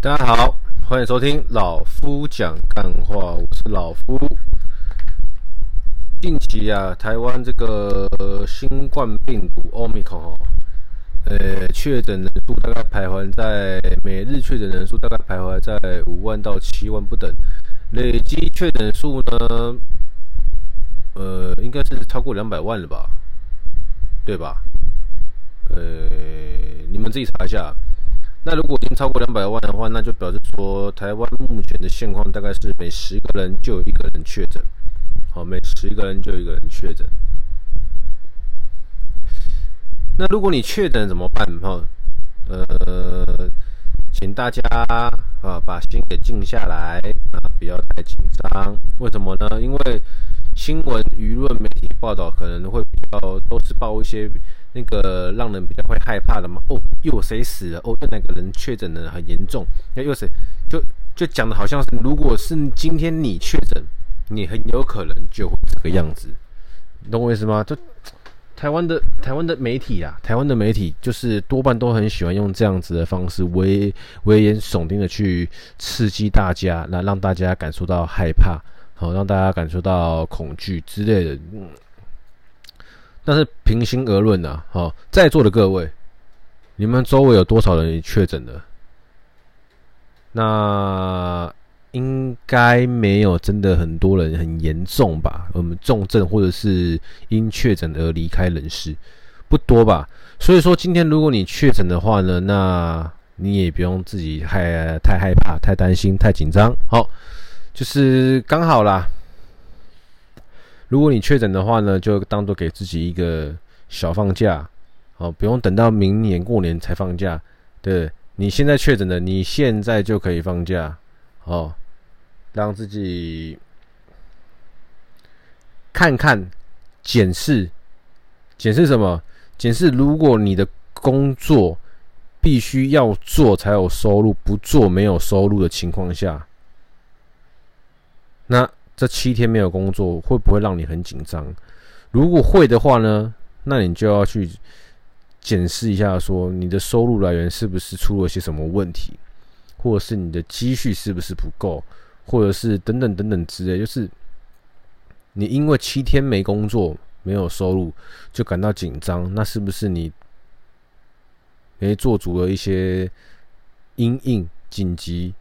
大家好，欢迎收听老夫讲干话，我是老夫。近期啊，台湾这个新冠病毒 Omicron 呃，确诊人数大概徘徊在每日确诊人数大概徘徊在五万到七万不等，累计确诊数呢，呃，应该是超过两百万了吧，对吧？呃，你们自己查一下。那如果已经超过两百万的话，那就表示说，台湾目前的现况大概是每十个人就有一个人确诊，好，每十个人就有一个人确诊。那如果你确诊怎么办？哈，呃，请大家啊把心给静下来啊，不要太紧张。为什么呢？因为新闻、舆论、媒体报道可能会比较都是报一些。那个让人比较会害怕的嘛？哦，又有谁死了？哦，又哪个人确诊的很严重？那又谁？就就讲的好像是，如果是今天你确诊，你很有可能就会这个样子，你懂我意思吗？就台湾的台湾的媒体啊，台湾的媒体就是多半都很喜欢用这样子的方式，危危言耸听的去刺激大家，来让大家感受到害怕，好，让大家感受到恐惧之类的。嗯但是平心而论呐，好，在座的各位，你们周围有多少人确诊的？那应该没有，真的很多人很严重吧？我们重症或者是因确诊而离开人世，不多吧？所以说，今天如果你确诊的话呢，那你也不用自己害太害怕、太担心、太紧张。好，就是刚好啦。如果你确诊的话呢，就当做给自己一个小放假，哦，不用等到明年过年才放假。对，你现在确诊的，你现在就可以放假，哦，让自己看看检视，检视什么？检视如果你的工作必须要做才有收入，不做没有收入的情况下，那。这七天没有工作，会不会让你很紧张？如果会的话呢，那你就要去检视一下，说你的收入来源是不是出了些什么问题，或者是你的积蓄是不是不够，或者是等等等等之类。就是你因为七天没工作、没有收入就感到紧张，那是不是你没做足了一些因应紧急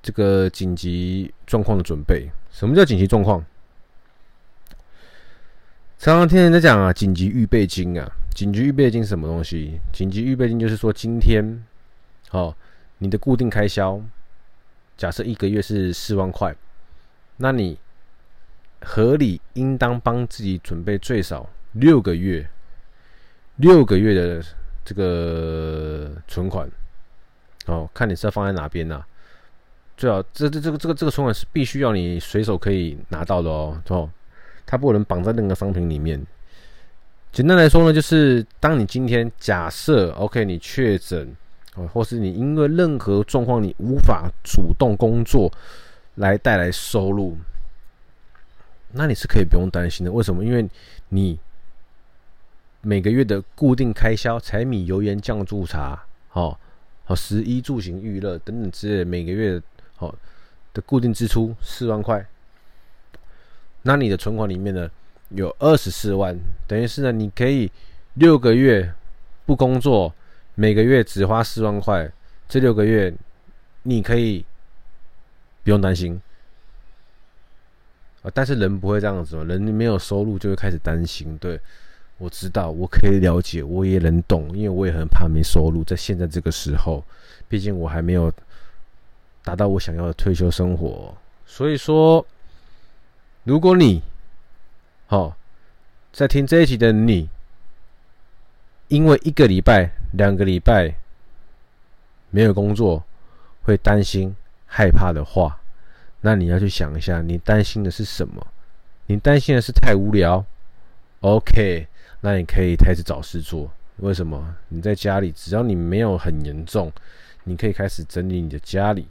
这个紧急状况的准备？什么叫紧急状况？常常听人在讲啊，紧急预备金啊，紧急预备金是什么东西？紧急预备金就是说，今天，哦，你的固定开销，假设一个月是四万块，那你合理应当帮自己准备最少六个月，六个月的这个存款，哦，看你是要放在哪边呢？最好，这这这个这个这个存款是必须要你随手可以拿到的哦，哦，它不能绑在任何商品里面。简单来说呢，就是当你今天假设 OK 你确诊哦，或是你因为任何状况你无法主动工作来带来收入，那你是可以不用担心的。为什么？因为你每个月的固定开销，柴米油盐酱醋茶，好，好，食衣住行娱乐等等之类，每个月。好的固定支出四万块，那你的存款里面呢有二十四万，等于是呢你可以六个月不工作，每个月只花四万块，这六个月你可以不用担心啊。但是人不会这样子嘛，人没有收入就会开始担心。对，我知道，我可以了解，我也能懂，因为我也很怕没收入，在现在这个时候，毕竟我还没有。达到我想要的退休生活，所以说，如果你，好，在听这一集的你，因为一个礼拜、两个礼拜没有工作，会担心、害怕的话，那你要去想一下，你担心的是什么？你担心的是太无聊？OK，那你可以开始找事做。为什么？你在家里，只要你没有很严重，你可以开始整理你的家里。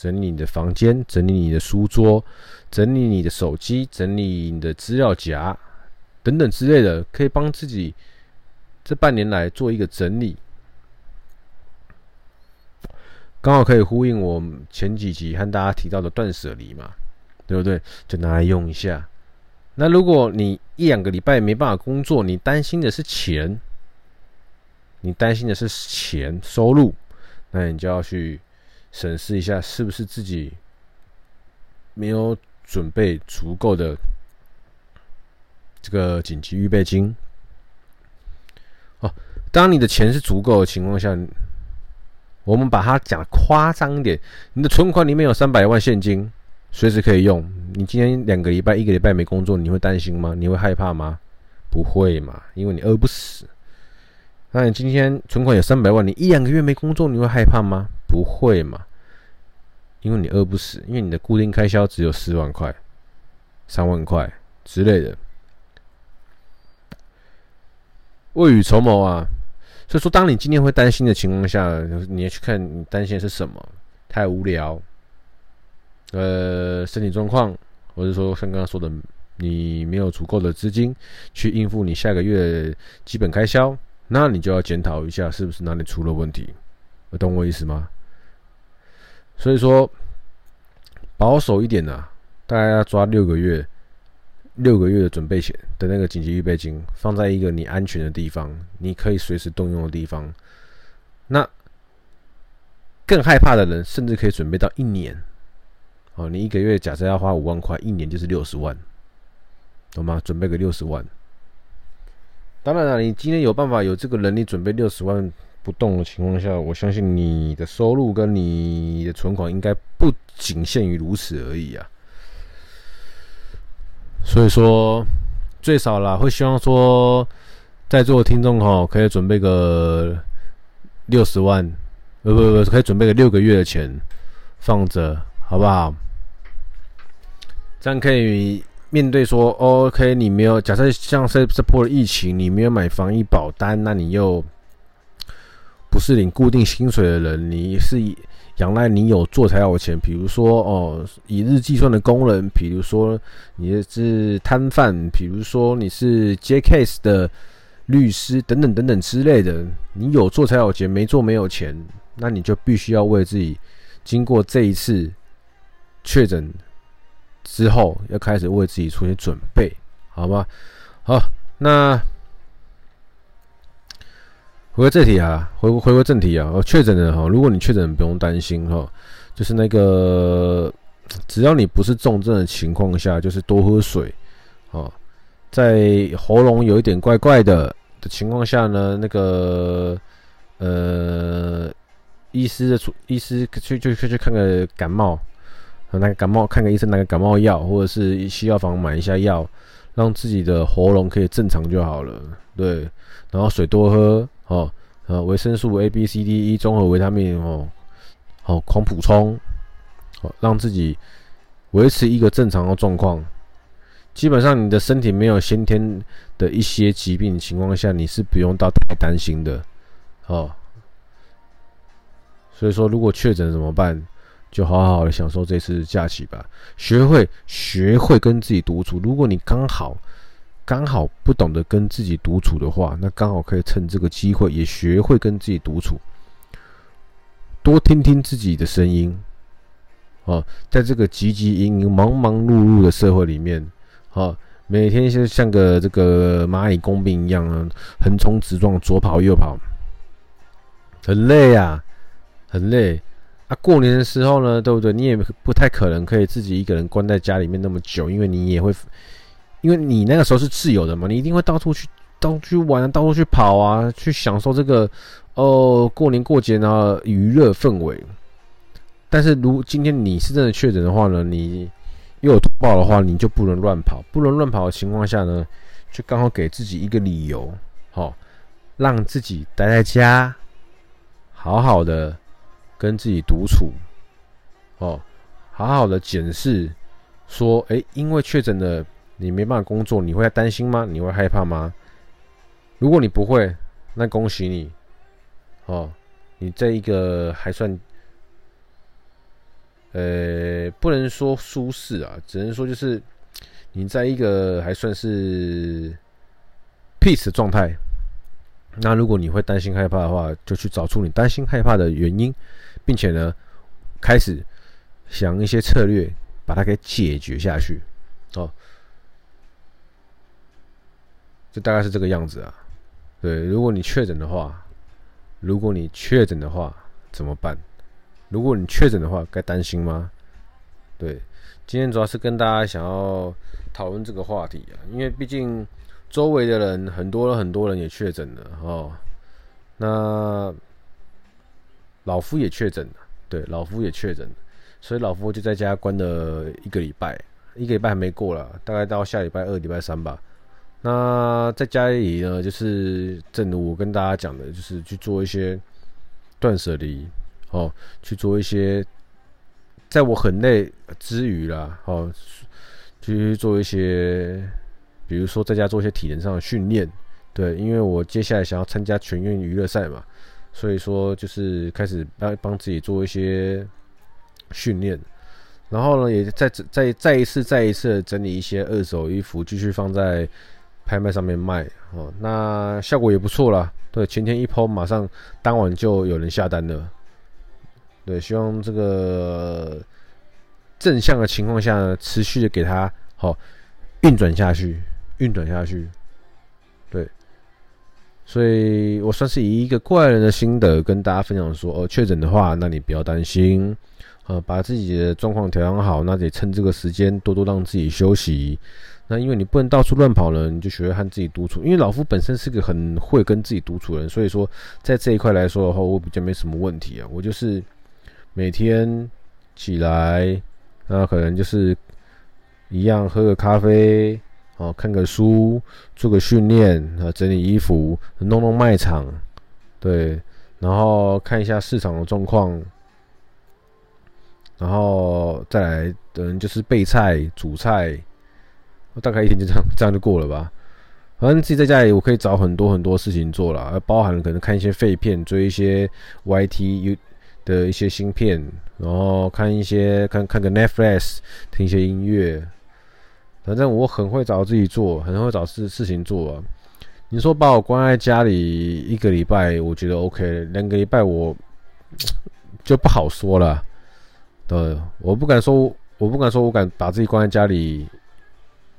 整理你的房间，整理你的书桌，整理你的手机，整理你的资料夹，等等之类的，可以帮自己这半年来做一个整理。刚好可以呼应我前几集和大家提到的断舍离嘛，对不对？就拿来用一下。那如果你一两个礼拜没办法工作，你担心的是钱，你担心的是钱收入，那你就要去审视一下，是不是自己没有准备足够的这个紧急预备金。哦，当你的钱是足够的情况下。我们把它讲夸张一点，你的存款里面有三百万现金，随时可以用。你今天两个礼拜、一个礼拜没工作，你会担心吗？你会害怕吗？不会嘛，因为你饿不死。那你今天存款有三百万，你一两个月没工作，你会害怕吗？不会嘛，因为你饿不死，因为你的固定开销只有四万块、三万块之类的。未雨绸缪啊！所以说，当你今天会担心的情况下，你要去看你担心的是什么？太无聊，呃，身体状况，或者说像刚刚说的，你没有足够的资金去应付你下个月基本开销，那你就要检讨一下，是不是哪里出了问题？懂我意思吗？所以说，保守一点呐、啊，大概要抓六个月。六个月的准备钱的那个紧急预备金，放在一个你安全的地方，你可以随时动用的地方。那更害怕的人，甚至可以准备到一年。哦，你一个月假设要花五万块，一年就是六十万，懂吗？准备个六十万。当然了，你今天有办法有这个能力准备六十万不动的情况下，我相信你的收入跟你的存款应该不仅限于如此而已啊。所以说，最少啦，会希望说，在座的听众哈，可以准备个六十万，不不不，可以准备个六个月的钱放着，好不好？这样可以面对说，OK，你没有假设像这这波的疫情，你没有买防疫保单，那你又不是领固定薪水的人，你是仰赖你有做才有钱，比如说哦，以日计算的工人，比如说你是摊贩，比如说你是接 case 的律师等等等等之类的。你有做才有钱，没做没有钱，那你就必须要为自己经过这一次确诊之后，要开始为自己做些准备，好吗？好，那。回归正题啊，回回归正题啊，确诊的哈，如果你确诊，不用担心哈，就是那个，只要你不是重症的情况下，就是多喝水，哦，在喉咙有一点怪怪的的情况下呢，那个呃，医师的出医师去去去去看个感冒，那个感冒看个医生拿个感冒药，或者是西药房买一下药，让自己的喉咙可以正常就好了，对，然后水多喝。哦，呃，维生素 A、B、C、D、E 综合维他命哦，哦狂补充，哦，让自己维持一个正常的状况。基本上，你的身体没有先天的一些疾病情况下，你是不用到太担心的。哦，所以说，如果确诊怎么办？就好好的享受这次假期吧，学会学会跟自己独处。如果你刚好。刚好不懂得跟自己独处的话，那刚好可以趁这个机会也学会跟自己独处，多听听自己的声音。哦，在这个汲汲营营、忙忙碌碌的社会里面，哦，每天就像个这个蚂蚁工兵一样啊，横冲直撞，左跑右跑，很累啊，很累啊。过年的时候呢，对不对？你也不太可能可以自己一个人关在家里面那么久，因为你也会。因为你那个时候是自由的嘛，你一定会到处去，到处去玩，到处去跑啊，去享受这个哦过年过节呢娱乐氛围。但是如今天你是真的确诊的话呢，你又有通报的话，你就不能乱跑，不能乱跑的情况下呢，就刚好给自己一个理由，好，让自己待在家，好好的跟自己独处，哦，好好的检视，说，诶，因为确诊的。你没办法工作，你会担心吗？你会害怕吗？如果你不会，那恭喜你，哦，你这一个还算，呃，不能说舒适啊，只能说就是你在一个还算是 peace 状态。那如果你会担心害怕的话，就去找出你担心害怕的原因，并且呢，开始想一些策略，把它给解决下去。哦，就大概是这个样子啊。对，如果你确诊的话，如果你确诊的话怎么办？如果你确诊的话，该担心吗？对，今天主要是跟大家想要讨论这个话题啊，因为毕竟周围的人很多很多人也确诊了哦。那老夫也确诊了，对，老夫也确诊，所以老夫就在家关了一个礼拜，一个礼拜还没过了，大概到下礼拜二、礼拜三吧。那在家里呢，就是正如我跟大家讲的，就是去做一些断舍离。哦，去做一些，在我很累之余啦，哦，去做一些，比如说在家做一些体能上的训练，对，因为我接下来想要参加全运娱乐赛嘛，所以说就是开始帮帮自己做一些训练，然后呢，也再再再一次再一次整理一些二手衣服，继续放在拍卖上面卖，哦，那效果也不错啦，对，前天一抛马上当晚就有人下单了。对，希望这个正向的情况下，持续的给它好运转下去，运转下去。对，所以我算是以一个过来人的心得跟大家分享说，哦，确诊的话，那你不要担心，呃，把自己的状况调养好，那得趁这个时间多多让自己休息。那因为你不能到处乱跑了，你就学会和自己独处。因为老夫本身是个很会跟自己独处的人，所以说在这一块来说的话，我比较没什么问题啊，我就是。每天起来，那可能就是一样喝个咖啡，哦，看个书，做个训练，啊，整理衣服，弄弄卖场，对，然后看一下市场的状况，然后再来等人就是备菜、煮菜，大概一天就这样，这样就过了吧。反正自己在家里，我可以找很多很多事情做了，包含了可能看一些废片，追一些 Y T U 的一些芯片，然后看一些看看个 Netflix，听一些音乐，反正我很会找自己做，很会找事事情做啊。你说把我关在家里一个礼拜，我觉得 OK，两个礼拜我就不好说了。对，我不敢说，我不敢说我敢把自己关在家里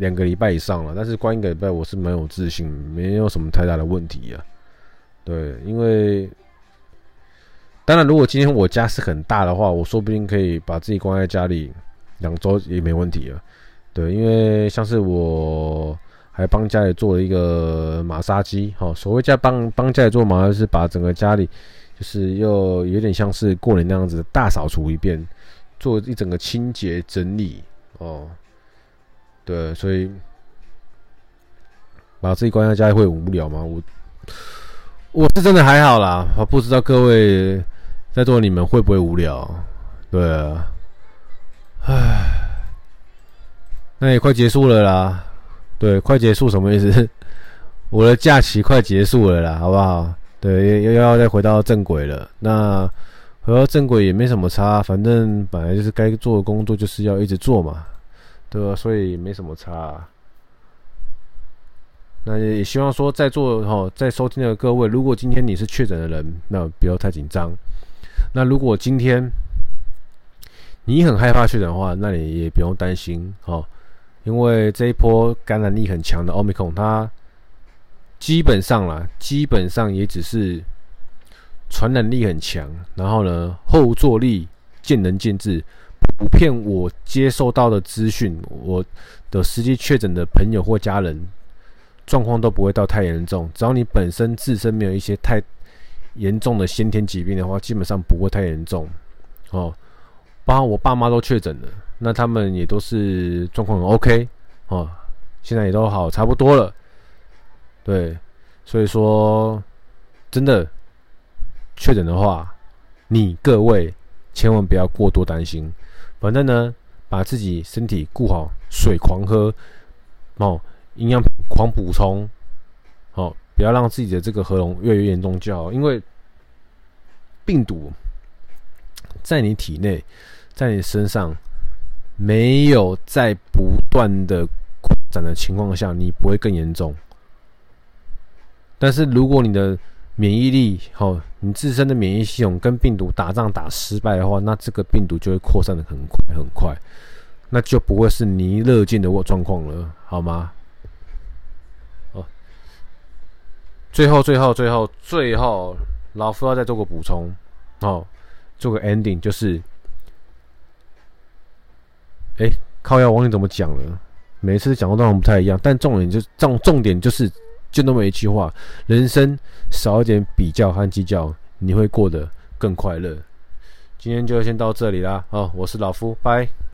两个礼拜以上了，但是关一个礼拜我是蛮有自信，没有什么太大的问题啊。对，因为。当然，如果今天我家是很大的话，我说不定可以把自己关在家里两周也没问题啊。对，因为像是我还帮家里做了一个马杀鸡，哈，所谓家帮帮家里做马杀鸡，是把整个家里就是又有点像是过年那样子大扫除一遍，做一整个清洁整理哦。对，所以把自己关在家里会无聊吗？我我是真的还好啦，我不知道各位。在座你们会不会无聊？对啊，唉，那也快结束了啦。对，快结束什么意思？我的假期快结束了啦，好不好？对，又要再回到正轨了。那回到正轨也没什么差，反正本来就是该做的工作就是要一直做嘛，对吧？所以没什么差。那也希望说在座哈，在收听的各位，如果今天你是确诊的人，那不要太紧张。那如果今天你很害怕确诊的话，那你也不用担心哦，因为这一波感染力很强的 Omicron，它基本上啦，基本上也只是传染力很强，然后呢，后坐力见仁见智。普遍我接受到的资讯，我的实际确诊的朋友或家人状况都不会到太严重，只要你本身自身没有一些太。严重的先天疾病的话，基本上不会太严重，哦。包括我爸妈都确诊了，那他们也都是状况很 OK，哦，现在也都好差不多了。对，所以说真的确诊的话，你各位千万不要过多担心。反正呢，把自己身体顾好，水狂喝，哦，营养狂补充，哦。不要让自己的这个喉咙越来越严重就好，因为病毒在你体内，在你身上没有在不断的扩展的情况下，你不会更严重。但是如果你的免疫力，好，你自身的免疫系统跟病毒打仗打失败的话，那这个病毒就会扩散的很快很快，那就不会是你乐见的状况了，好吗？哦，最后最后最后最后，老夫要再做个补充，哦，做个 ending，就是，哎、靠腰，忘记怎么讲了，每次讲的内容不太一样，但重点就重重点就是。就那么一句话，人生少一点比较和计较，你会过得更快乐。今天就先到这里啦，哦，我是老夫，拜。